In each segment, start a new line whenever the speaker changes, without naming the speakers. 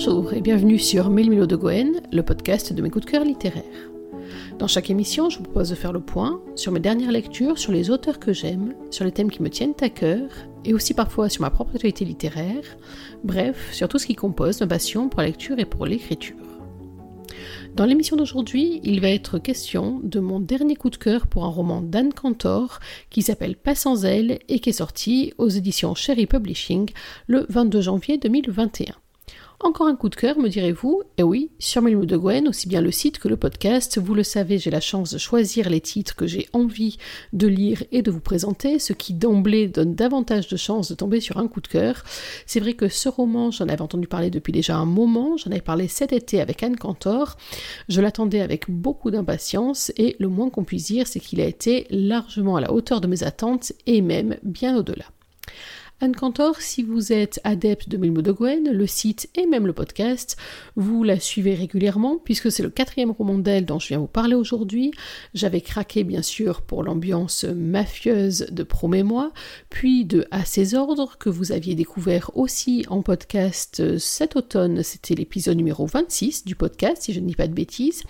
Bonjour et bienvenue sur Mille de Goen, le podcast de mes coups de cœur littéraires. Dans chaque émission, je vous propose de faire le point sur mes dernières lectures, sur les auteurs que j'aime, sur les thèmes qui me tiennent à cœur, et aussi parfois sur ma propre actualité littéraire, bref, sur tout ce qui compose ma passion pour la lecture et pour l'écriture. Dans l'émission d'aujourd'hui, il va être question de mon dernier coup de cœur pour un roman d'Anne Cantor qui s'appelle Pas sans elle et qui est sorti aux éditions Cherry Publishing le 22 janvier 2021. Encore un coup de cœur, me direz-vous? Eh oui, sur Milou de Gwen, aussi bien le site que le podcast, vous le savez, j'ai la chance de choisir les titres que j'ai envie de lire et de vous présenter, ce qui d'emblée donne davantage de chances de tomber sur un coup de cœur. C'est vrai que ce roman, j'en avais entendu parler depuis déjà un moment, j'en avais parlé cet été avec Anne Cantor, je l'attendais avec beaucoup d'impatience et le moins qu'on puisse dire, c'est qu'il a été largement à la hauteur de mes attentes et même bien au-delà. Anne Cantor, si vous êtes adepte de Milmo de Gwen, le site et même le podcast, vous la suivez régulièrement puisque c'est le quatrième roman d'elle dont je viens vous parler aujourd'hui. J'avais craqué bien sûr pour l'ambiance mafieuse de Promets-moi, puis de À ses ordres que vous aviez découvert aussi en podcast cet automne, c'était l'épisode numéro 26 du podcast si je ne dis pas de bêtises.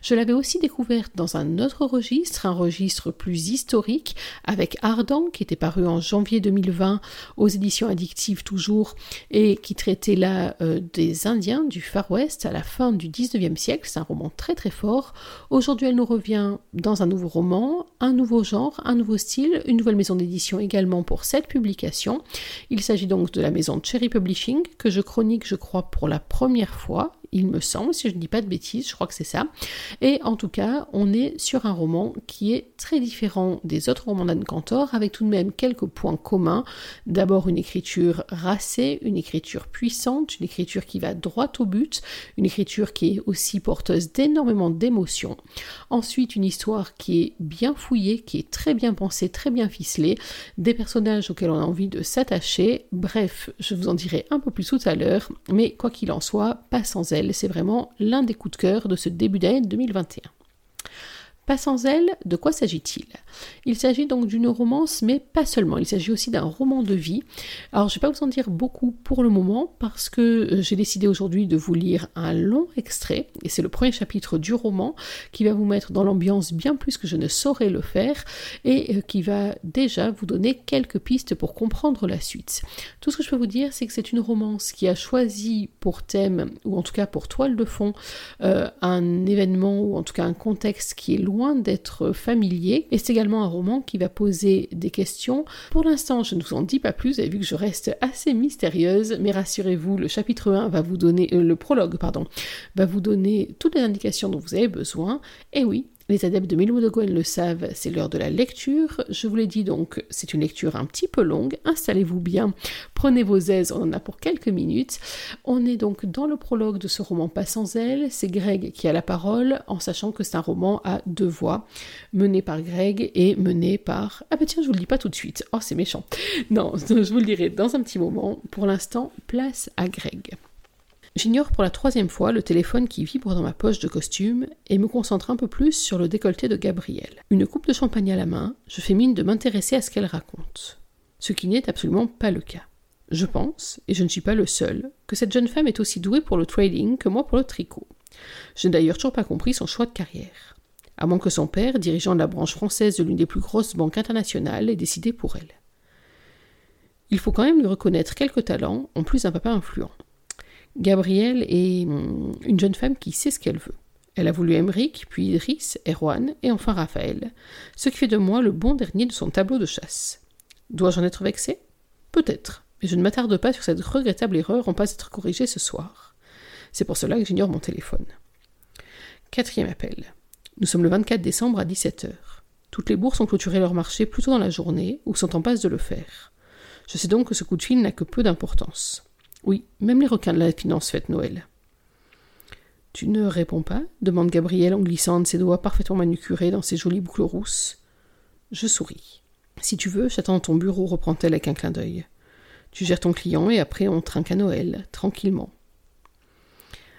Je l'avais aussi découverte dans un autre registre, un registre plus historique avec Ardent qui était paru en janvier 2020 aux éditions addictives toujours, et qui traitait là euh, des Indiens du Far West à la fin du 19e siècle. C'est un roman très très fort. Aujourd'hui, elle nous revient dans un nouveau roman, un nouveau genre, un nouveau style, une nouvelle maison d'édition également pour cette publication. Il s'agit donc de la maison Cherry Publishing, que je chronique, je crois, pour la première fois il me semble, si je ne dis pas de bêtises, je crois que c'est ça. Et en tout cas, on est sur un roman qui est très différent des autres romans d'Anne Cantor, avec tout de même quelques points communs. D'abord une écriture racée, une écriture puissante, une écriture qui va droit au but, une écriture qui est aussi porteuse d'énormément d'émotions. Ensuite, une histoire qui est bien fouillée, qui est très bien pensée, très bien ficelée, des personnages auxquels on a envie de s'attacher. Bref, je vous en dirai un peu plus tout à l'heure, mais quoi qu'il en soit, pas sans elle c'est vraiment l'un des coups de cœur de ce début d'année 2021. Pas sans elle, de quoi s'agit-il? Il s'agit donc d'une romance, mais pas seulement. Il s'agit aussi d'un roman de vie. Alors, je ne vais pas vous en dire beaucoup pour le moment, parce que euh, j'ai décidé aujourd'hui de vous lire un long extrait, et c'est le premier chapitre du roman, qui va vous mettre dans l'ambiance bien plus que je ne saurais le faire, et euh, qui va déjà vous donner quelques pistes pour comprendre la suite. Tout ce que je peux vous dire, c'est que c'est une romance qui a choisi pour thème, ou en tout cas pour toile de fond, euh, un événement, ou en tout cas un contexte qui est loin loin d'être familier. Et c'est également un roman qui va poser des questions. Pour l'instant, je ne vous en dis pas plus, vu que je reste assez mystérieuse, mais rassurez-vous, le chapitre 1 va vous donner, euh, le prologue, pardon, va vous donner toutes les indications dont vous avez besoin. Et oui, les adeptes de Milwood le savent, c'est l'heure de la lecture. Je vous l'ai dit donc, c'est une lecture un petit peu longue. Installez-vous bien, prenez vos aises, on en a pour quelques minutes. On est donc dans le prologue de ce roman Pas sans elle. C'est Greg qui a la parole, en sachant que c'est un roman à deux voix, mené par Greg et mené par. Ah bah tiens, je vous le dis pas tout de suite. Oh, c'est méchant. Non, je vous le dirai dans un petit moment. Pour l'instant, place à Greg. J'ignore pour la troisième fois le téléphone qui vibre dans ma poche de costume et me concentre un peu plus sur le décolleté de Gabrielle. Une coupe de champagne à la main, je fais mine de m'intéresser à ce qu'elle raconte. Ce qui n'est absolument pas le cas. Je pense, et je ne suis pas le seul, que cette jeune femme est aussi douée pour le trading que moi pour le tricot. Je n'ai d'ailleurs toujours pas compris son choix de carrière. À moins que son père, dirigeant la branche française de l'une des plus grosses banques internationales, ait décidé pour elle. Il faut quand même lui reconnaître quelques talents, en plus d'un papa influent. Gabrielle est hum, une jeune femme qui sait ce qu'elle veut. Elle a voulu Emmerich, puis Idriss, Erwan et enfin Raphaël, ce qui fait de moi le bon dernier de son tableau de chasse. Dois-je en être vexé Peut-être, mais je ne m'attarde pas sur cette regrettable erreur en pas être corrigée ce soir. C'est pour cela que j'ignore mon téléphone. Quatrième appel. Nous sommes le 24 décembre à 17h. Toutes les bourses ont clôturé leur marché plus tôt dans la journée ou sont en passe de le faire. Je sais donc que ce coup de fil n'a que peu d'importance. Oui, même les requins de la finance fêtent Noël. Tu ne réponds pas demande Gabriel en glissant de ses doigts parfaitement manucurés dans ses jolies boucles rousses. Je souris. Si tu veux, j'attends ton bureau, reprend-elle avec un clin d'œil. Tu gères ton client et après on trinque à Noël, tranquillement.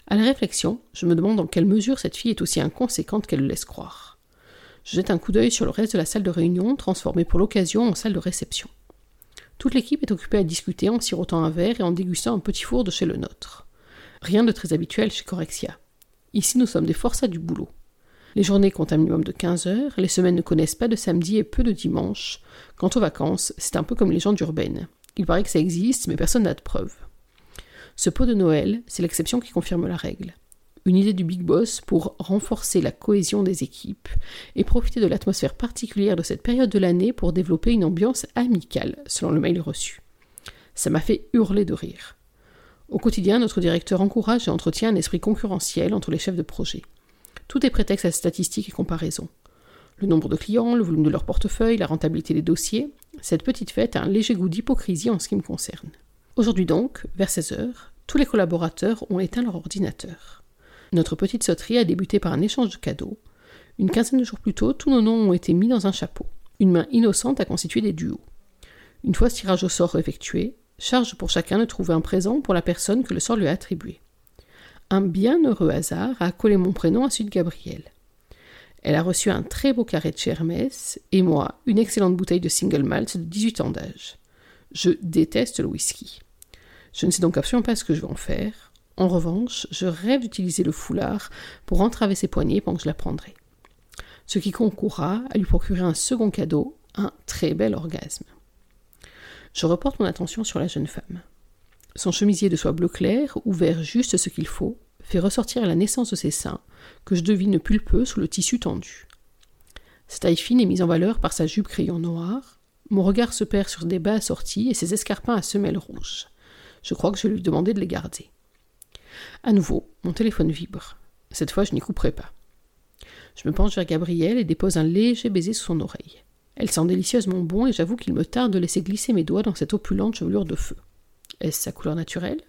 À la réflexion, je me demande dans quelle mesure cette fille est aussi inconséquente qu'elle le laisse croire. Je jette un coup d'œil sur le reste de la salle de réunion, transformée pour l'occasion en salle de réception. Toute l'équipe est occupée à discuter en sirotant un verre et en dégustant un petit four de chez le nôtre. Rien de très habituel chez Corexia. Ici, nous sommes des forçats du boulot. Les journées comptent un minimum de 15 heures, les semaines ne connaissent pas de samedi et peu de dimanche. Quant aux vacances, c'est un peu comme les gens d'urbaine. Il paraît que ça existe, mais personne n'a de preuves. Ce pot de Noël, c'est l'exception qui confirme la règle. Une idée du Big Boss pour renforcer la cohésion des équipes et profiter de l'atmosphère particulière de cette période de l'année pour développer une ambiance amicale, selon le mail reçu. Ça m'a fait hurler de rire. Au quotidien, notre directeur encourage et entretient un esprit concurrentiel entre les chefs de projet. Tout est prétexte à statistiques et comparaisons. Le nombre de clients, le volume de leur portefeuille, la rentabilité des dossiers, cette petite fête a un léger goût d'hypocrisie en ce qui me concerne. Aujourd'hui donc, vers 16 heures, tous les collaborateurs ont éteint leur ordinateur. Notre petite sauterie a débuté par un échange de cadeaux. Une quinzaine de jours plus tôt, tous nos noms ont été mis dans un chapeau. Une main innocente a constitué des duos. Une fois ce tirage au sort effectué, charge pour chacun de trouver un présent pour la personne que le sort lui a attribué. Un bien heureux hasard a collé mon prénom à celui de Gabrielle. Elle a reçu un très beau carré de chez Hermès, et moi, une excellente bouteille de single malt de 18 ans d'âge. Je déteste le whisky. Je ne sais donc absolument pas ce que je vais en faire. En revanche, je rêve d'utiliser le foulard pour entraver ses poignets pendant que je la prendrai. Ce qui concourra à lui procurer un second cadeau, un très bel orgasme. Je reporte mon attention sur la jeune femme. Son chemisier de soie bleu clair, ouvert juste ce qu'il faut, fait ressortir la naissance de ses seins, que je devine pulpeux sous le tissu tendu. Sa taille fine est mise en valeur par sa jupe crayon noir. Mon regard se perd sur des bas assortis et ses escarpins à semelles rouges. Je crois que je vais lui demander de les garder. À nouveau, mon téléphone vibre. Cette fois, je n'y couperai pas. Je me penche vers Gabrielle et dépose un léger baiser sous son oreille. Elle sent délicieusement bon et j'avoue qu'il me tarde de laisser glisser mes doigts dans cette opulente chevelure de feu. Est-ce sa couleur naturelle?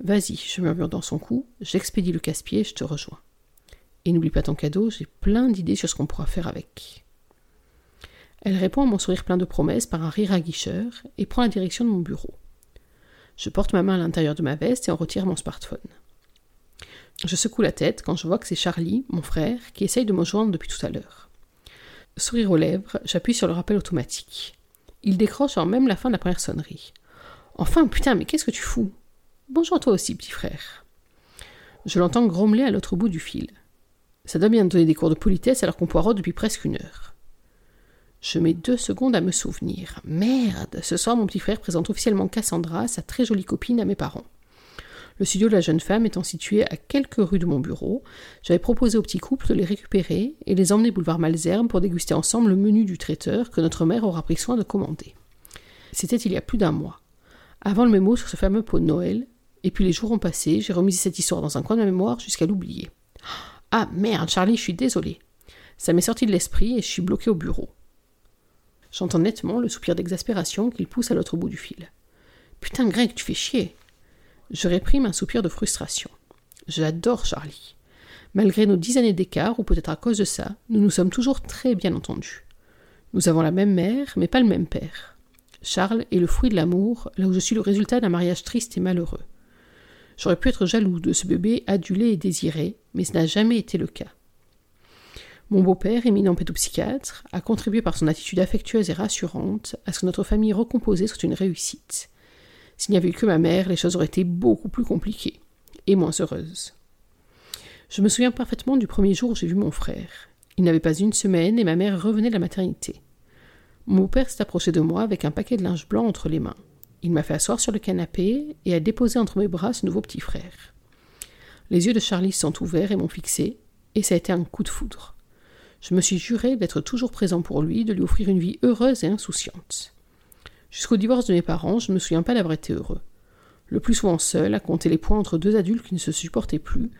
Vas-y, je murmure dans son cou, j'expédie le casse-pied, je te rejoins. Et n'oublie pas ton cadeau, j'ai plein d'idées sur ce qu'on pourra faire avec. Elle répond à mon sourire plein de promesses par un rire aguicheur et prend la direction de mon bureau. Je porte ma main à l'intérieur de ma veste et en retire mon smartphone. Je secoue la tête quand je vois que c'est Charlie, mon frère, qui essaye de me joindre depuis tout à l'heure. Sourire aux lèvres, j'appuie sur le rappel automatique. Il décroche en même la fin de la première sonnerie. Enfin, putain, mais qu'est-ce que tu fous? Bonjour toi aussi, petit frère. Je l'entends grommeler à l'autre bout du fil. Ça doit bien donner des cours de politesse alors qu'on poireau depuis presque une heure. Je mets deux secondes à me souvenir. Merde, ce soir mon petit frère présente officiellement Cassandra, sa très jolie copine, à mes parents. Le studio de la jeune femme étant situé à quelques rues de mon bureau, j'avais proposé au petit couple de les récupérer et les emmener boulevard Malzerbe pour déguster ensemble le menu du traiteur que notre mère aura pris soin de commander. C'était il y a plus d'un mois. Avant le mémo sur ce fameux pot de Noël, et puis les jours ont passé, j'ai remis cette histoire dans un coin de ma mémoire jusqu'à l'oublier. Ah merde, Charlie, je suis désolée. Ça m'est sorti de l'esprit et je suis bloqué au bureau. J'entends nettement le soupir d'exaspération qu'il pousse à l'autre bout du fil. Putain, Greg, tu fais chier. Je réprime un soupir de frustration. J'adore Charlie. Malgré nos dix années d'écart, ou peut-être à cause de ça, nous nous sommes toujours très bien entendus. Nous avons la même mère, mais pas le même père. Charles est le fruit de l'amour, là où je suis le résultat d'un mariage triste et malheureux. J'aurais pu être jaloux de ce bébé adulé et désiré, mais ce n'a jamais été le cas. Mon beau-père, éminent pédopsychiatre, a contribué par son attitude affectueuse et rassurante à ce que notre famille recomposée soit une réussite. S'il n'y avait eu que ma mère, les choses auraient été beaucoup plus compliquées et moins heureuses. Je me souviens parfaitement du premier jour où j'ai vu mon frère. Il n'avait pas une semaine et ma mère revenait de la maternité. Mon père s'est approché de moi avec un paquet de linge blanc entre les mains. Il m'a fait asseoir sur le canapé et a déposé entre mes bras ce nouveau petit frère. Les yeux de Charlie sont ouverts et m'ont fixé, et ça a été un coup de foudre. Je me suis juré d'être toujours présent pour lui, de lui offrir une vie heureuse et insouciante. Jusqu'au divorce de mes parents, je ne me souviens pas d'avoir été heureux. Le plus souvent seul, à compter les points entre deux adultes qui ne se supportaient plus,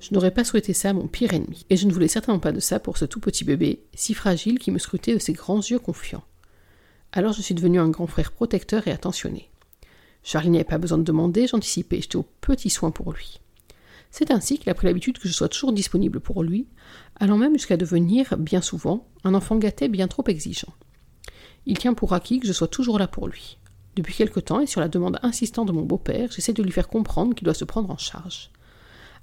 je n'aurais pas souhaité ça à mon pire ennemi, et je ne voulais certainement pas de ça pour ce tout petit bébé, si fragile qui me scrutait de ses grands yeux confiants. Alors je suis devenu un grand frère protecteur et attentionné. Charlie n'avait pas besoin de demander, j'anticipais, j'étais au petit soin pour lui. C'est ainsi qu'il a pris l'habitude que je sois toujours disponible pour lui, allant même jusqu'à devenir, bien souvent, un enfant gâté bien trop exigeant. Il tient pour acquis que je sois toujours là pour lui. Depuis quelque temps, et sur la demande insistante de mon beau-père, j'essaie de lui faire comprendre qu'il doit se prendre en charge.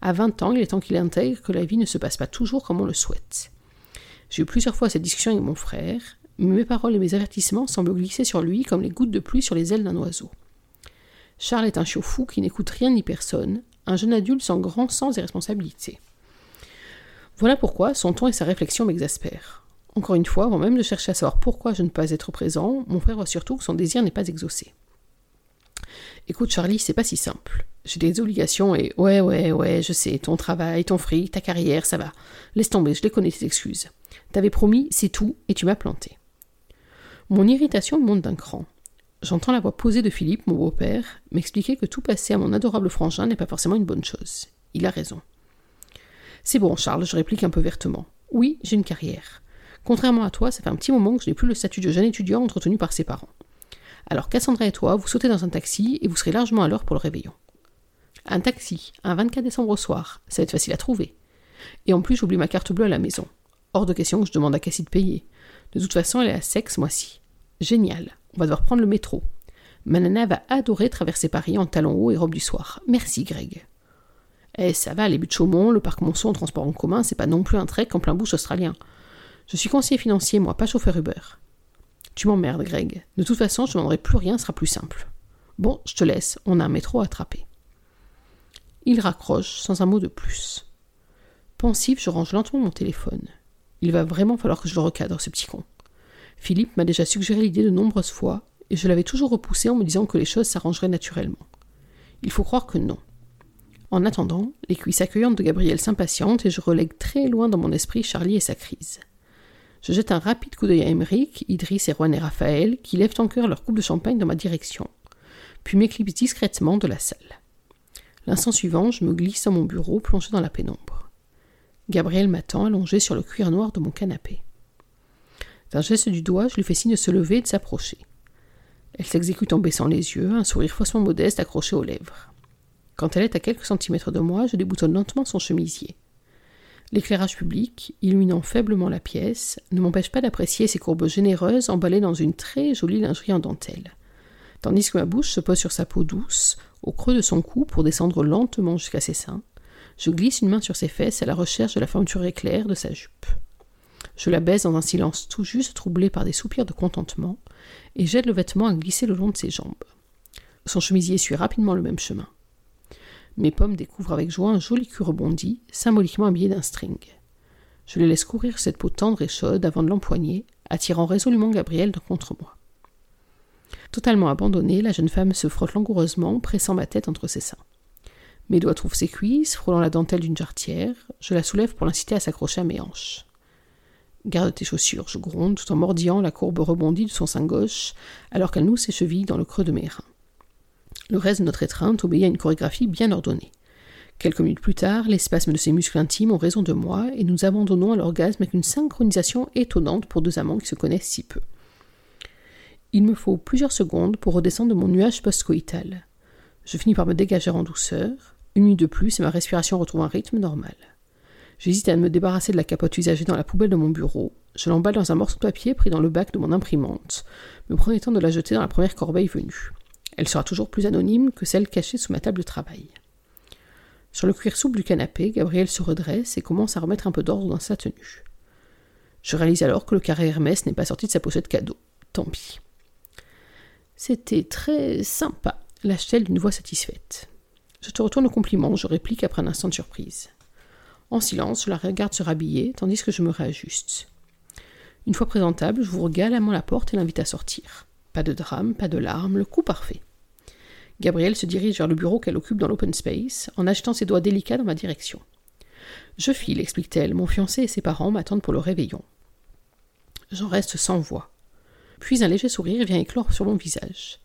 À vingt ans, il est temps qu'il intègre que la vie ne se passe pas toujours comme on le souhaite. J'ai eu plusieurs fois cette discussion avec mon frère, mais mes paroles et mes avertissements semblent glisser sur lui comme les gouttes de pluie sur les ailes d'un oiseau. Charles est un chiot fou qui n'écoute rien ni personne, un jeune adulte sans grand sens et responsabilité. Voilà pourquoi son ton et sa réflexion m'exaspèrent. Encore une fois, avant même de chercher à savoir pourquoi je ne peux pas être présent, mon frère voit surtout que son désir n'est pas exaucé. Écoute, Charlie, c'est pas si simple. J'ai des obligations et ouais, ouais, ouais, je sais, ton travail, ton fric, ta carrière, ça va. Laisse tomber, je les connais tes excuses. T'avais promis, c'est tout, et tu m'as planté. Mon irritation monte d'un cran. J'entends la voix posée de Philippe, mon beau-père, m'expliquer que tout passer à mon adorable frangin n'est pas forcément une bonne chose. Il a raison. C'est bon, Charles, je réplique un peu vertement. Oui, j'ai une carrière. Contrairement à toi, ça fait un petit moment que je n'ai plus le statut de jeune étudiant entretenu par ses parents. Alors Cassandra et toi, vous sautez dans un taxi et vous serez largement à l'heure pour le réveillon. Un taxi, un 24 décembre au soir, ça va être facile à trouver. Et en plus, j'oublie ma carte bleue à la maison. Hors de question que je demande à Cassie de payer. De toute façon, elle est à sec ce mois-ci. Génial, on va devoir prendre le métro. Ma nana va adorer traverser Paris en talons hauts et robe du soir. Merci, Greg. Eh, ça va, les buts de Chaumont, le parc Monceau transport en commun, c'est pas non plus un trek en plein bouche australien. Je suis conseiller financier, moi, pas chauffeur Uber. Tu m'emmerdes, Greg. De toute façon, je ne demanderai plus rien, ce sera plus simple. Bon, je te laisse, on a un métro à attraper. Il raccroche, sans un mot de plus. Pensif, je range lentement mon téléphone. Il va vraiment falloir que je le recadre, ce petit con. Philippe m'a déjà suggéré l'idée de nombreuses fois, et je l'avais toujours repoussé en me disant que les choses s'arrangeraient naturellement. Il faut croire que non. En attendant, les cuisses accueillantes de Gabriel s'impatientent et je relègue très loin dans mon esprit Charlie et sa crise. Je jette un rapide coup d'œil à Emmerich, Idriss, Erwan et Raphaël, qui lèvent en cœur leur coupe de champagne dans ma direction, puis m'éclipsent discrètement de la salle. L'instant suivant, je me glisse dans mon bureau, plongé dans la pénombre. Gabriel m'attend, allongé sur le cuir noir de mon canapé. D'un geste du doigt, je lui fais signe de se lever et de s'approcher. Elle s'exécute en baissant les yeux, un sourire faussement modeste accroché aux lèvres. Quand elle est à quelques centimètres de moi, je déboutonne lentement son chemisier. L'éclairage public, illuminant faiblement la pièce, ne m'empêche pas d'apprécier ses courbes généreuses emballées dans une très jolie lingerie en dentelle. Tandis que ma bouche se pose sur sa peau douce, au creux de son cou pour descendre lentement jusqu'à ses seins, je glisse une main sur ses fesses à la recherche de la fermeture éclair de sa jupe. Je la baise dans un silence tout juste troublé par des soupirs de contentement, et j'aide le vêtement à glisser le long de ses jambes. Son chemisier suit rapidement le même chemin. Mes pommes découvrent avec joie un joli cul rebondi, symboliquement habillé d'un string. Je les laisse courir cette peau tendre et chaude avant de l'empoigner, attirant résolument Gabriel contre moi. Totalement abandonnée, la jeune femme se frotte langoureusement, pressant ma tête entre ses seins. Mes doigts trouvent ses cuisses, frôlant la dentelle d'une jarretière. Je la soulève pour l'inciter à s'accrocher à mes hanches. Garde tes chaussures, je gronde, tout en mordillant la courbe rebondie de son sein gauche, alors qu'elle noue ses chevilles dans le creux de mes reins. Le reste de notre étreinte obéit à une chorégraphie bien ordonnée. Quelques minutes plus tard, les spasmes de ses muscles intimes ont raison de moi et nous abandonnons à l'orgasme avec une synchronisation étonnante pour deux amants qui se connaissent si peu. Il me faut plusieurs secondes pour redescendre de mon nuage post-coïtal. Je finis par me dégager en douceur. Une nuit de plus et ma respiration retrouve un rythme normal. J'hésite à me débarrasser de la capote usagée dans la poubelle de mon bureau. Je l'emballe dans un morceau de papier pris dans le bac de mon imprimante, me temps de la jeter dans la première corbeille venue. Elle sera toujours plus anonyme que celle cachée sous ma table de travail. Sur le cuir souple du canapé, Gabriel se redresse et commence à remettre un peu d'ordre dans sa tenue. Je réalise alors que le carré Hermès n'est pas sorti de sa pochette cadeau. Tant pis. C'était très sympa, lâche-t-elle d'une voix satisfaite. Je te retourne le compliment, je réplique après un instant de surprise. En silence, je la regarde se rhabiller, tandis que je me réajuste. Une fois présentable, vous galamment la porte et l'invite à sortir. Pas de drame, pas de larmes, le coup parfait. Gabrielle se dirige vers le bureau qu'elle occupe dans l'open space, en agitant ses doigts délicats dans ma direction. Je file, explique-t-elle, mon fiancé et ses parents m'attendent pour le réveillon. J'en reste sans voix. Puis un léger sourire vient éclore sur mon visage.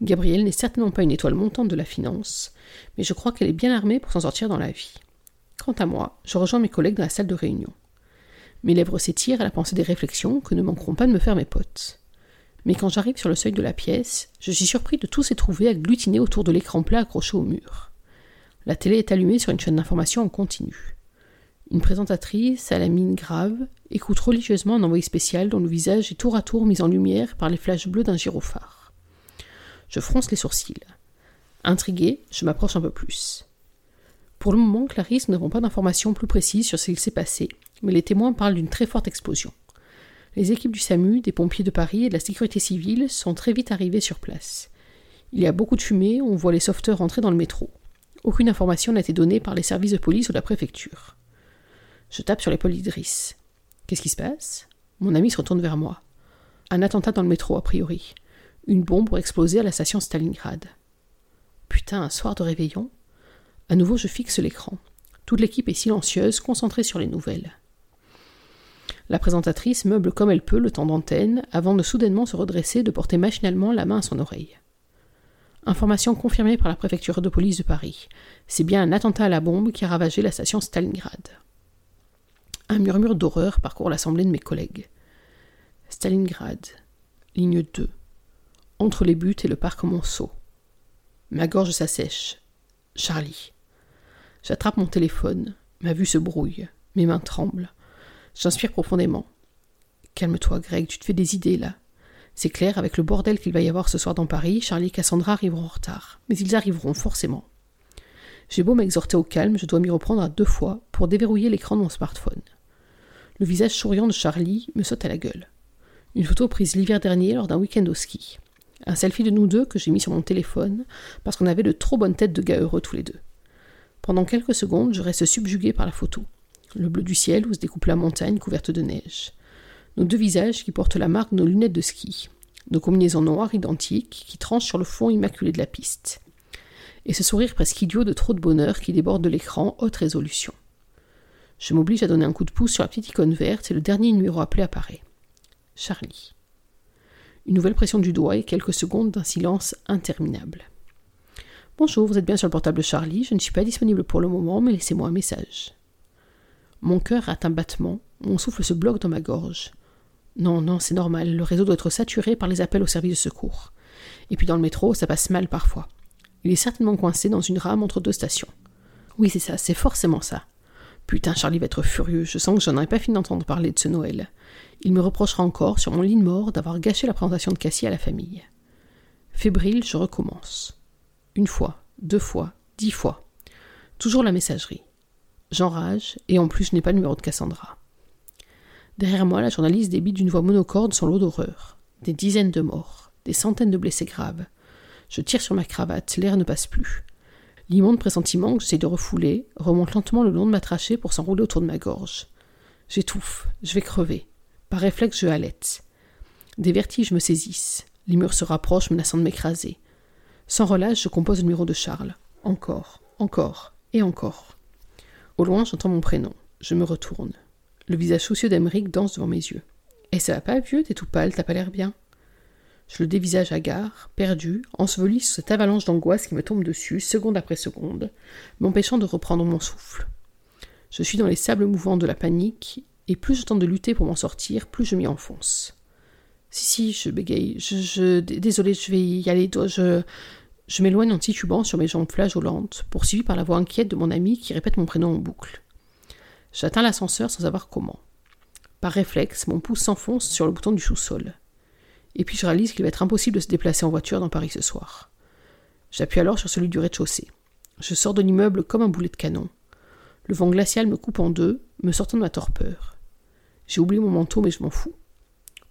Gabrielle n'est certainement pas une étoile montante de la finance, mais je crois qu'elle est bien armée pour s'en sortir dans la vie. Quant à moi, je rejoins mes collègues dans la salle de réunion. Mes lèvres s'étirent à la pensée des réflexions que ne manqueront pas de me faire mes potes mais quand j'arrive sur le seuil de la pièce, je suis surpris de tous ces trouvés agglutinés autour de l'écran plat accroché au mur. La télé est allumée sur une chaîne d'information en continu. Une présentatrice, à la mine grave, écoute religieusement un envoyé spécial dont le visage est tour à tour mis en lumière par les flashs bleus d'un gyrophare. Je fronce les sourcils. Intrigué, je m'approche un peu plus. Pour le moment, Clarisse, nous n'avons pas d'informations plus précises sur ce qu'il s'est passé, mais les témoins parlent d'une très forte explosion. Les équipes du SAMU, des pompiers de Paris et de la sécurité civile sont très vite arrivées sur place. Il y a beaucoup de fumée, on voit les sauveteurs entrer dans le métro. Aucune information n'a été donnée par les services de police ou la préfecture. Je tape sur l'épaule d'Idriss. Qu'est-ce qui se passe? Mon ami se retourne vers moi. Un attentat dans le métro, a priori. Une bombe aurait explosé à la station Stalingrad. Putain, un soir de réveillon? À nouveau, je fixe l'écran. Toute l'équipe est silencieuse, concentrée sur les nouvelles. La présentatrice meuble comme elle peut le temps d'antenne, avant de soudainement se redresser, de porter machinalement la main à son oreille. Information confirmée par la préfecture de police de Paris. C'est bien un attentat à la bombe qui a ravagé la station Stalingrad. Un murmure d'horreur parcourt l'assemblée de mes collègues. Stalingrad, ligne 2. Entre les buts et le parc Monceau. Ma gorge s'assèche. Charlie. J'attrape mon téléphone. Ma vue se brouille. Mes mains tremblent. J'inspire profondément. Calme-toi, Greg, tu te fais des idées là. C'est clair, avec le bordel qu'il va y avoir ce soir dans Paris, Charlie et Cassandra arriveront en retard. Mais ils arriveront forcément. J'ai beau m'exhorter au calme, je dois m'y reprendre à deux fois pour déverrouiller l'écran de mon smartphone. Le visage souriant de Charlie me saute à la gueule. Une photo prise l'hiver dernier lors d'un week-end au ski. Un selfie de nous deux que j'ai mis sur mon téléphone parce qu'on avait de trop bonnes têtes de gars heureux tous les deux. Pendant quelques secondes, je reste subjugué par la photo. Le bleu du ciel où se découpe la montagne couverte de neige. Nos deux visages qui portent la marque de nos lunettes de ski. Nos combinaisons noires identiques qui tranchent sur le fond immaculé de la piste. Et ce sourire presque idiot de trop de bonheur qui déborde de l'écran haute résolution. Je m'oblige à donner un coup de pouce sur la petite icône verte et le dernier numéro appelé apparaît. Charlie. Une nouvelle pression du doigt et quelques secondes d'un silence interminable. Bonjour, vous êtes bien sur le portable de Charlie, je ne suis pas disponible pour le moment, mais laissez-moi un message. Mon cœur a un battement, mon souffle se bloque dans ma gorge. Non, non, c'est normal, le réseau doit être saturé par les appels au service de secours. Et puis dans le métro, ça passe mal parfois. Il est certainement coincé dans une rame entre deux stations. Oui, c'est ça, c'est forcément ça. Putain, Charlie va être furieux, je sens que j'en aurais pas fini d'entendre parler de ce Noël. Il me reprochera encore, sur mon lit de mort, d'avoir gâché la présentation de Cassie à la famille. Fébrile, je recommence. Une fois, deux fois, dix fois. Toujours la messagerie. J'enrage, et en plus je n'ai pas le numéro de Cassandra. Derrière moi, la journaliste débite d'une voix monocorde son lot d'horreur. Des dizaines de morts, des centaines de blessés graves. Je tire sur ma cravate, l'air ne passe plus. L'immonde pressentiment que j'essaie de refouler remonte lentement le long de ma trachée pour s'enrouler autour de ma gorge. J'étouffe, je vais crever. Par réflexe, je halète. Des vertiges me saisissent. Les murs se rapprochent, menaçant de m'écraser. Sans relâche, je compose le numéro de Charles. Encore, encore et encore. Au loin, j'entends mon prénom. Je me retourne. Le visage soucieux d'Emeric danse devant mes yeux. Et ça va pas, vieux? T'es tout pâle, t'as pas l'air bien. Je le dévisage hagard, perdu, enseveli sous cette avalanche d'angoisse qui me tombe dessus, seconde après seconde, m'empêchant de reprendre mon souffle. Je suis dans les sables mouvants de la panique, et plus je tente de lutter pour m'en sortir, plus je m'y enfonce. Si, si, je bégaye. Je, désolé, je vais y aller. Je, je m'éloigne en titubant sur mes jambes flageolantes, poursuivi par la voix inquiète de mon ami qui répète mon prénom en boucle. J'atteins l'ascenseur sans savoir comment. Par réflexe, mon pouce s'enfonce sur le bouton du sous-sol. Et puis je réalise qu'il va être impossible de se déplacer en voiture dans Paris ce soir. J'appuie alors sur celui du rez-de-chaussée. Je sors de l'immeuble comme un boulet de canon. Le vent glacial me coupe en deux, me sortant de ma torpeur. J'ai oublié mon manteau, mais je m'en fous.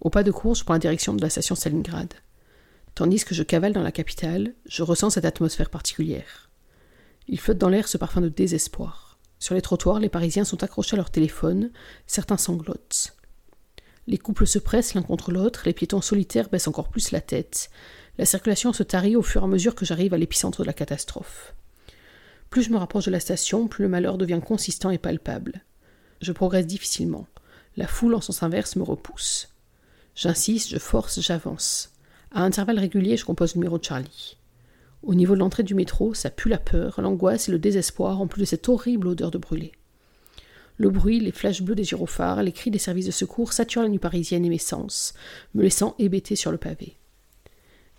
Au pas de course, prends la direction de la station Stalingrad. Tandis que je cavale dans la capitale, je ressens cette atmosphère particulière. Il flotte dans l'air ce parfum de désespoir. Sur les trottoirs, les Parisiens sont accrochés à leur téléphone, certains sanglotent. Les couples se pressent l'un contre l'autre, les piétons solitaires baissent encore plus la tête. La circulation se tarit au fur et à mesure que j'arrive à l'épicentre de la catastrophe. Plus je me rapproche de la station, plus le malheur devient consistant et palpable. Je progresse difficilement. La foule en sens inverse me repousse. J'insiste, je force, j'avance. À intervalles réguliers, je compose le numéro de Charlie. Au niveau de l'entrée du métro, ça pue la peur, l'angoisse et le désespoir, en plus de cette horrible odeur de brûlé. Le bruit, les flashs bleus des gyrophares, les cris des services de secours saturent la nuit parisienne et mes sens, me laissant hébété sur le pavé.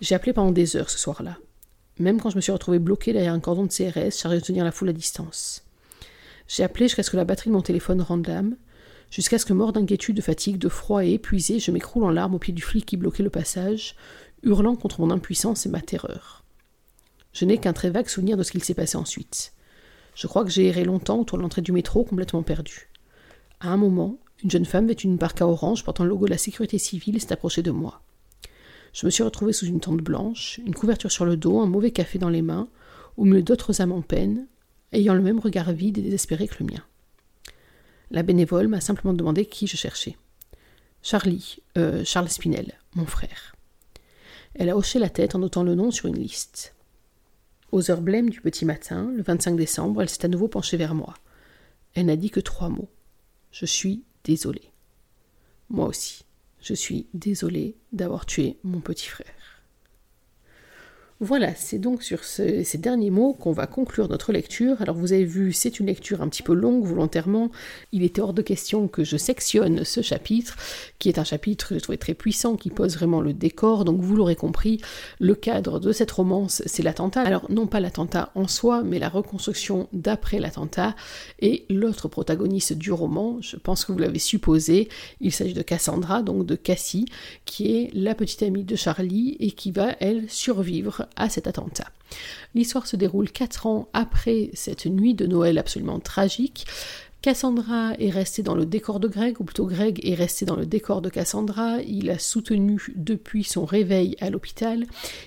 J'ai appelé pendant des heures ce soir-là, même quand je me suis retrouvé bloqué derrière un cordon de CRS chargé de tenir la foule à distance. J'ai appelé jusqu'à ce que la batterie de mon téléphone rende l'âme, jusqu'à ce que, mort d'inquiétude, de fatigue, de froid et épuisé, je m'écroule en larmes au pied du flic qui bloquait le passage, hurlant contre mon impuissance et ma terreur. Je n'ai qu'un très vague souvenir de ce qu'il s'est passé ensuite. Je crois que j'ai erré longtemps autour de l'entrée du métro, complètement perdu. À un moment, une jeune femme vêtue d'une parka orange portant le logo de la sécurité civile s'est approchée de moi. Je me suis retrouvée sous une tente blanche, une couverture sur le dos, un mauvais café dans les mains, au milieu d'autres âmes en peine, ayant le même regard vide et désespéré que le mien. La bénévole m'a simplement demandé qui je cherchais. Charlie, euh, Charles Spinel, mon frère. Elle a hoché la tête en notant le nom sur une liste. Aux heures blêmes du petit matin, le 25 décembre, elle s'est à nouveau penchée vers moi. Elle n'a dit que trois mots. Je suis désolée. Moi aussi, je suis désolée d'avoir tué mon petit frère. Voilà, c'est donc sur ces derniers mots qu'on va conclure notre lecture. Alors vous avez vu, c'est une lecture un petit peu longue volontairement. Il était hors de question que je sectionne ce chapitre, qui est un chapitre que je trouvais très puissant, qui pose vraiment le décor. Donc vous l'aurez compris, le cadre de cette romance, c'est l'attentat. Alors non pas l'attentat en soi, mais la reconstruction d'après l'attentat. Et l'autre protagoniste du roman, je pense que vous l'avez supposé, il s'agit de Cassandra, donc de Cassie, qui est la petite amie de Charlie et qui va, elle, survivre à cet attentat. L'histoire se déroule quatre ans après cette nuit de Noël absolument tragique. Cassandra est restée dans le décor de Greg, ou plutôt Greg est resté dans le décor de Cassandra. Il a soutenu depuis son réveil à l'hôpital.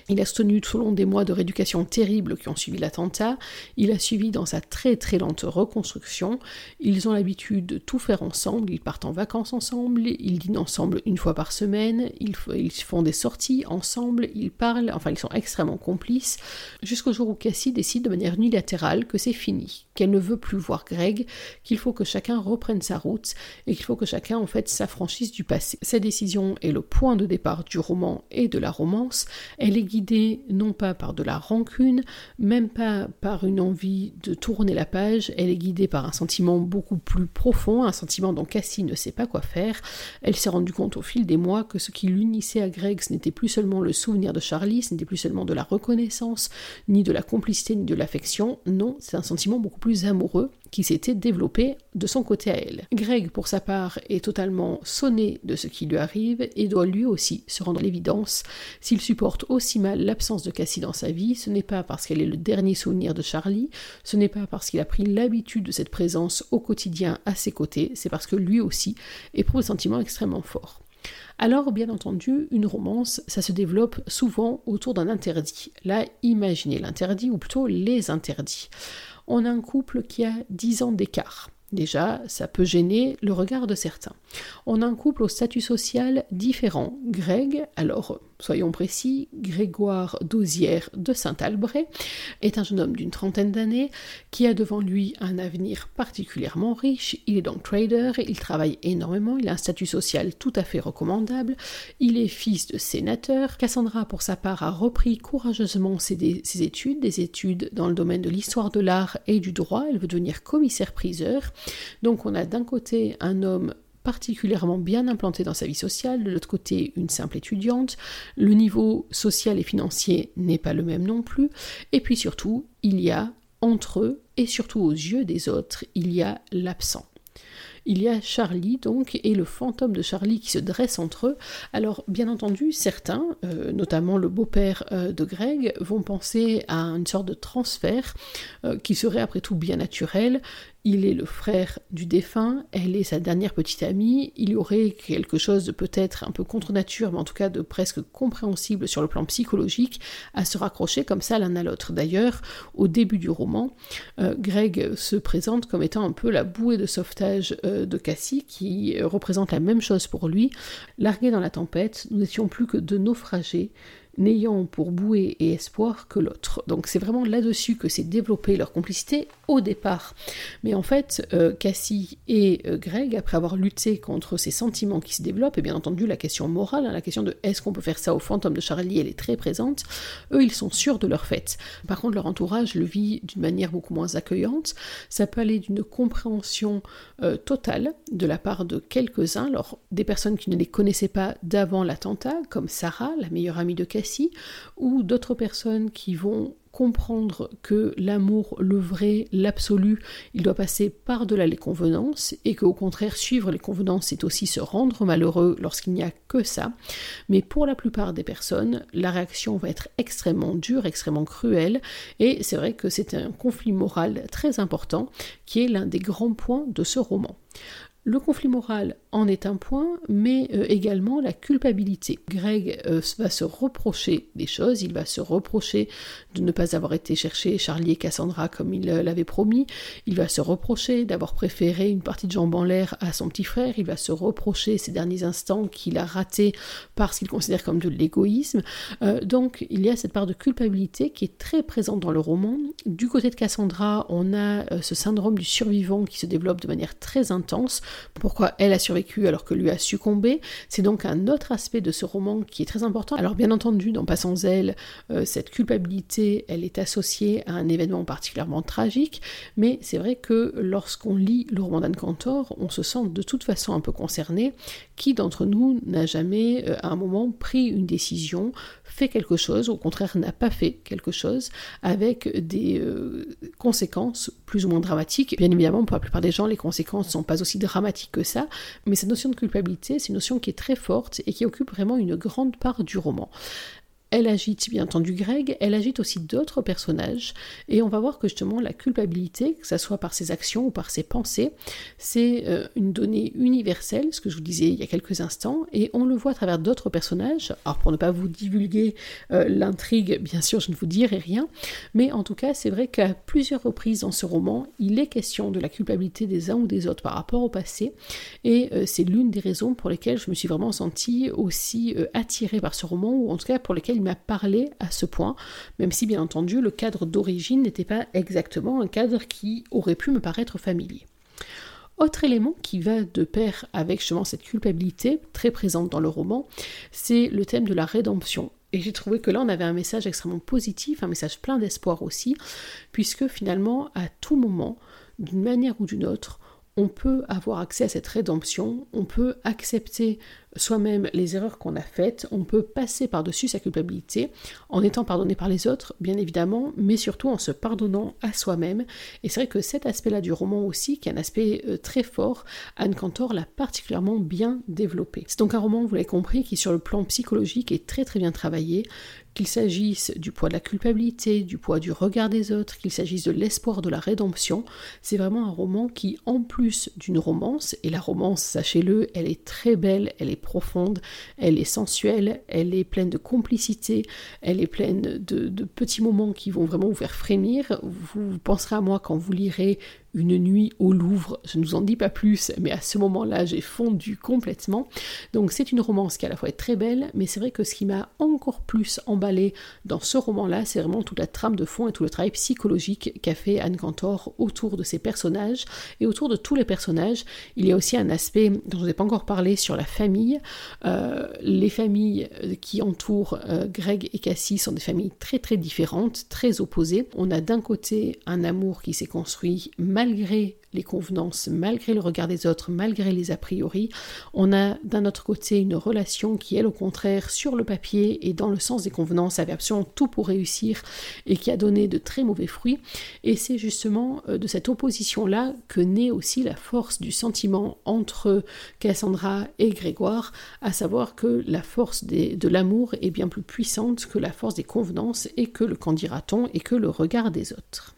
Il a soutenu tout au long des mois de rééducation terribles qui ont suivi l'attentat. Il a suivi dans sa très très lente reconstruction. Ils ont l'habitude de tout faire ensemble. Ils partent en vacances ensemble. Ils dînent ensemble une fois par semaine. Ils, font des sorties ensemble. Ils parlent. Enfin, ils sont extrêmement complices. Jusqu'au jour où Cassie décide de manière unilatérale que c'est fini, qu'elle ne veut plus voir Greg, qu'il faut que chacun reprenne sa route et qu'il faut que chacun en fait s'affranchisse du passé. Cette décision est le point de départ du roman et de la romance. Elle est guidée non pas par de la rancune, même pas par une envie de tourner la page, elle est guidée par un sentiment beaucoup plus profond, un sentiment dont Cassie ne sait pas quoi faire. Elle s'est rendue compte au fil des mois que ce qui l'unissait à Greg, ce n'était plus seulement le souvenir de Charlie, ce n'était plus seulement de la reconnaissance, ni de la complicité, ni de l'affection. Non, c'est un sentiment beaucoup plus amoureux qui s'était développé de son côté à elle. Greg, pour sa part, est totalement sonné de ce qui lui arrive et doit lui aussi se rendre à l'évidence. S'il supporte aussi mal l'absence de Cassie dans sa vie, ce n'est pas parce qu'elle est le dernier souvenir de Charlie, ce n'est pas parce qu'il a pris l'habitude de cette présence au quotidien à ses côtés, c'est parce que lui aussi éprouve un sentiment extrêmement fort. Alors, bien entendu, une romance, ça se développe souvent autour d'un interdit. Là, imaginez l'interdit, ou plutôt les interdits on a un couple qui a 10 ans d'écart. Déjà, ça peut gêner le regard de certains. On a un couple au statut social différent. Greg, alors soyons précis, Grégoire Dosière de Saint-Albret, est un jeune homme d'une trentaine d'années qui a devant lui un avenir particulièrement riche. Il est donc trader, il travaille énormément, il a un statut social tout à fait recommandable, il est fils de sénateur. Cassandra, pour sa part, a repris courageusement ses, ses études, des études dans le domaine de l'histoire de l'art et du droit. Elle veut devenir commissaire-priseur. Donc on a d'un côté un homme particulièrement bien implantée dans sa vie sociale, de l'autre côté une simple étudiante, le niveau social et financier n'est pas le même non plus, et puis surtout, il y a entre eux, et surtout aux yeux des autres, il y a l'absent. Il y a Charlie donc et le fantôme de Charlie qui se dresse entre eux. Alors bien entendu, certains, euh, notamment le beau-père euh, de Greg, vont penser à une sorte de transfert euh, qui serait après tout bien naturel, il est le frère du défunt, elle est sa dernière petite amie, il y aurait quelque chose de peut-être un peu contre nature, mais en tout cas de presque compréhensible sur le plan psychologique, à se raccrocher comme ça l'un à l'autre. D'ailleurs, au début du roman, euh, Greg se présente comme étant un peu la bouée de sauvetage euh, de Cassie, qui représente la même chose pour lui. Largué dans la tempête, nous n'étions plus que deux naufragés, n'ayant pour bouée et espoir que l'autre. Donc c'est vraiment là-dessus que s'est développée leur complicité au départ. Mais en fait, euh, Cassie et euh, Greg, après avoir lutté contre ces sentiments qui se développent, et bien entendu la question morale, hein, la question de est-ce qu'on peut faire ça au fantôme de Charlie, elle est très présente, eux ils sont sûrs de leur fait. Par contre, leur entourage le vit d'une manière beaucoup moins accueillante. Ça peut aller d'une compréhension euh, totale de la part de quelques-uns, alors des personnes qui ne les connaissaient pas d'avant l'attentat, comme Sarah, la meilleure amie de Cassie, ou d'autres personnes qui vont comprendre que l'amour, le vrai, l'absolu, il doit passer par-delà les convenances, et qu'au contraire, suivre les convenances, c'est aussi se rendre malheureux lorsqu'il n'y a que ça. Mais pour la plupart des personnes, la réaction va être extrêmement dure, extrêmement cruelle, et c'est vrai que c'est un conflit moral très important, qui est l'un des grands points de ce roman. Le conflit moral en est un point, mais euh, également la culpabilité. Greg euh, va se reprocher des choses, il va se reprocher de ne pas avoir été chercher Charlie et Cassandra comme il euh, l'avait promis, il va se reprocher d'avoir préféré une partie de jambes en l'air à son petit frère, il va se reprocher ces derniers instants qu'il a raté parce qu'il considère comme de l'égoïsme. donc il y a cette part de culpabilité qui est très présente dans le roman. Du côté de Cassandra, on a ce syndrome du survivant qui se développe de manière très intense pourquoi elle a survécu alors que lui a succombé? C'est donc un autre aspect de ce roman qui est très important. Alors bien entendu, dans Passant zèle, euh, cette culpabilité, elle est associée à un événement particulièrement tragique, mais c'est vrai que lorsqu'on lit le roman d'Anne Cantor, on se sent de toute façon un peu concerné. Qui d'entre nous n'a jamais euh, à un moment pris une décision, fait quelque chose, au contraire n'a pas fait quelque chose, avec des euh, conséquences plus ou moins dramatiques? Bien évidemment, pour la plupart des gens, les conséquences ne sont pas aussi dramatiques que ça, mais cette notion de culpabilité, c'est une notion qui est très forte et qui occupe vraiment une grande part du roman. Elle agite bien entendu Greg, elle agite aussi d'autres personnages, et on va voir que justement la culpabilité, que ce soit par ses actions ou par ses pensées, c'est euh, une donnée universelle, ce que je vous disais il y a quelques instants, et on le voit à travers d'autres personnages. Alors pour ne pas vous divulguer euh, l'intrigue, bien sûr je ne vous dirai rien, mais en tout cas c'est vrai qu'à plusieurs reprises dans ce roman, il est question de la culpabilité des uns ou des autres par rapport au passé, et euh, c'est l'une des raisons pour lesquelles je me suis vraiment sentie aussi attirée par ce roman, ou en tout cas pour lesquelles il m'a parlé à ce point, même si bien entendu le cadre d'origine n'était pas exactement un cadre qui aurait pu me paraître familier. Autre élément qui va de pair avec justement cette culpabilité très présente dans le roman, c'est le thème de la rédemption. Et j'ai trouvé que là, on avait un message extrêmement positif, un message plein d'espoir aussi, puisque finalement, à tout moment, d'une manière ou d'une autre, on peut avoir accès à cette rédemption, on peut accepter soi-même les erreurs qu'on a faites, on peut passer par-dessus sa culpabilité en étant pardonné par les autres, bien évidemment, mais surtout en se pardonnant à soi-même. Et c'est vrai que cet aspect-là du roman aussi, qui est un aspect euh, très fort, Anne Cantor l'a particulièrement bien développé. C'est donc un roman, vous l'avez compris, qui sur le plan psychologique est très très bien travaillé, qu'il s'agisse du poids de la culpabilité, du poids du regard des autres, qu'il s'agisse de l'espoir de la rédemption, c'est vraiment un roman qui, en plus d'une romance, et la romance, sachez-le, elle est très belle, elle est profonde, elle est sensuelle, elle est pleine de complicité, elle est pleine de, petits moments qui vont vraiment vous faire frémir. Vous penserez à moi quand vous lirez une nuit au Louvre, je ne vous en dis pas plus, mais à ce moment-là, j'ai fondu complètement. Donc c'est une romance qui à la fois est très belle, mais c'est vrai que ce qui m'a encore plus emballé dans ce roman-là, c'est vraiment toute la trame de fond et tout le travail psychologique qu'a fait Anne Cantor autour de ses personnages et autour de tous les personnages. Il y a aussi un aspect dont je n'ai pas encore parlé sur la famille. Euh, les familles qui entourent euh, Greg et Cassie sont des familles très très différentes, très opposées. On a d'un côté un amour qui s'est construit malgré les convenances, malgré le regard des autres, malgré les a priori, on a d'un autre côté une relation qui, elle, au contraire, sur le papier et dans le sens des convenances, avait absolument tout pour réussir et qui a donné de très mauvais fruits. Et c'est justement euh, de cette opposition-là que naît aussi la force du sentiment entre Cassandra et Grégoire, à savoir que la force de l'amour est bien plus puissante que la force des convenances et que le qu'en dira-t-on et que le regard des autres.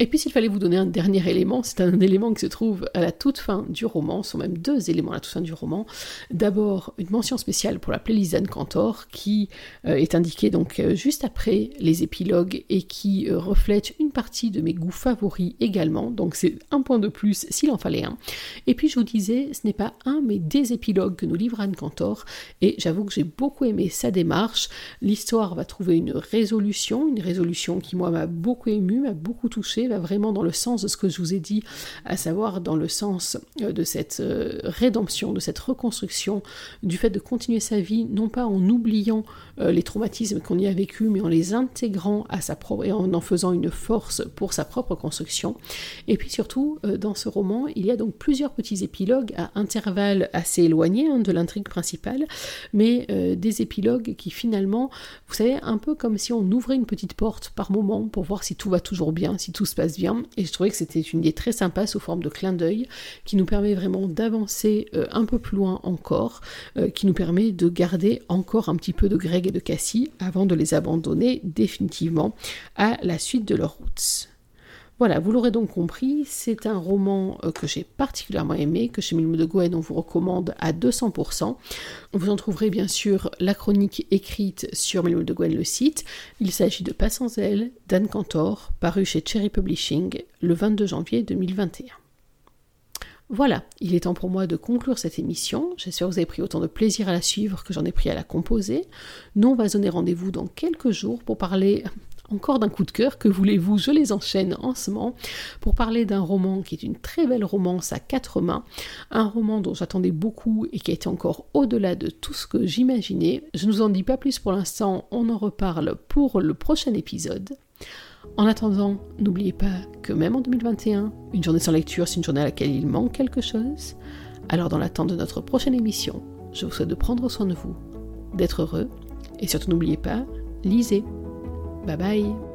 Et puis s'il fallait vous donner un dernier élément, c'est un élément qui se trouve à la toute fin du roman, ce sont même deux éléments à la toute fin du roman. D'abord, une mention spéciale pour la playlist d'Anne Cantor, qui euh, est indiquée donc euh, juste après les épilogues et qui euh, reflète une partie de mes goûts favoris également, donc c'est un point de plus s'il en fallait un. Et puis je vous disais, ce n'est pas un mais des épilogues que nous livre Anne Cantor, et j'avoue que j'ai beaucoup aimé sa démarche. L'histoire va trouver une résolution, une résolution qui moi m'a beaucoup ému, m'a beaucoup touché va vraiment dans le sens de ce que je vous ai dit, à savoir dans le sens euh, de cette euh, rédemption, de cette reconstruction, du fait de continuer sa vie, non pas en oubliant euh, les traumatismes qu'on y a vécu, mais en les intégrant à sa propre et en en faisant une force pour sa propre construction. Et puis surtout, dans ce roman, il y a donc plusieurs petits épilogues à intervalles assez éloignés hein, de l'intrigue principale, mais des épilogues qui finalement, vous savez, un peu comme si on ouvrait une petite porte par moment pour voir si tout va toujours bien, si tout se Et je trouvais que c'était une idée très sympa sous forme de clin d'œil qui nous permet vraiment d'avancer euh, un peu plus loin encore, euh, qui nous permet de garder encore un petit peu de Greg et de Cassie avant de les abandonner définitivement à la suite de leur route. Voilà, vous l'aurez donc compris, c'est un roman euh, que j'ai particulièrement aimé, que chez Milmo de Gouen on vous recommande à 200%. Vous en trouverez bien sûr la chronique écrite sur Milmo de Gouen le site. Il s'agit de Pas sans elle d'Anne Cantor, paru chez Cherry Publishing le 22 janvier 2021. Voilà, il est temps pour moi de conclure cette émission. J'espère que vous avez pris autant de plaisir à la suivre que j'en ai pris à la composer. Nous, on va donner rendez-vous dans quelques jours pour parler encore d'un coup de cœur, que voulez-vous, je les enchaîne en ce moment, pour parler d'un roman qui est une très belle romance à quatre mains, un roman dont j'attendais beaucoup et qui a été encore au-delà de tout ce que j'imaginais. Je ne vous en dis pas plus pour l'instant, on en reparle pour le prochain épisode. En attendant, n'oubliez pas que même en 2021, une journée sans lecture, c'est une journée à laquelle il manque quelque chose. Alors dans l'attente de notre prochaine émission, je vous souhaite de prendre soin de vous, d'être heureux, et surtout n'oubliez pas, lisez. Bye bye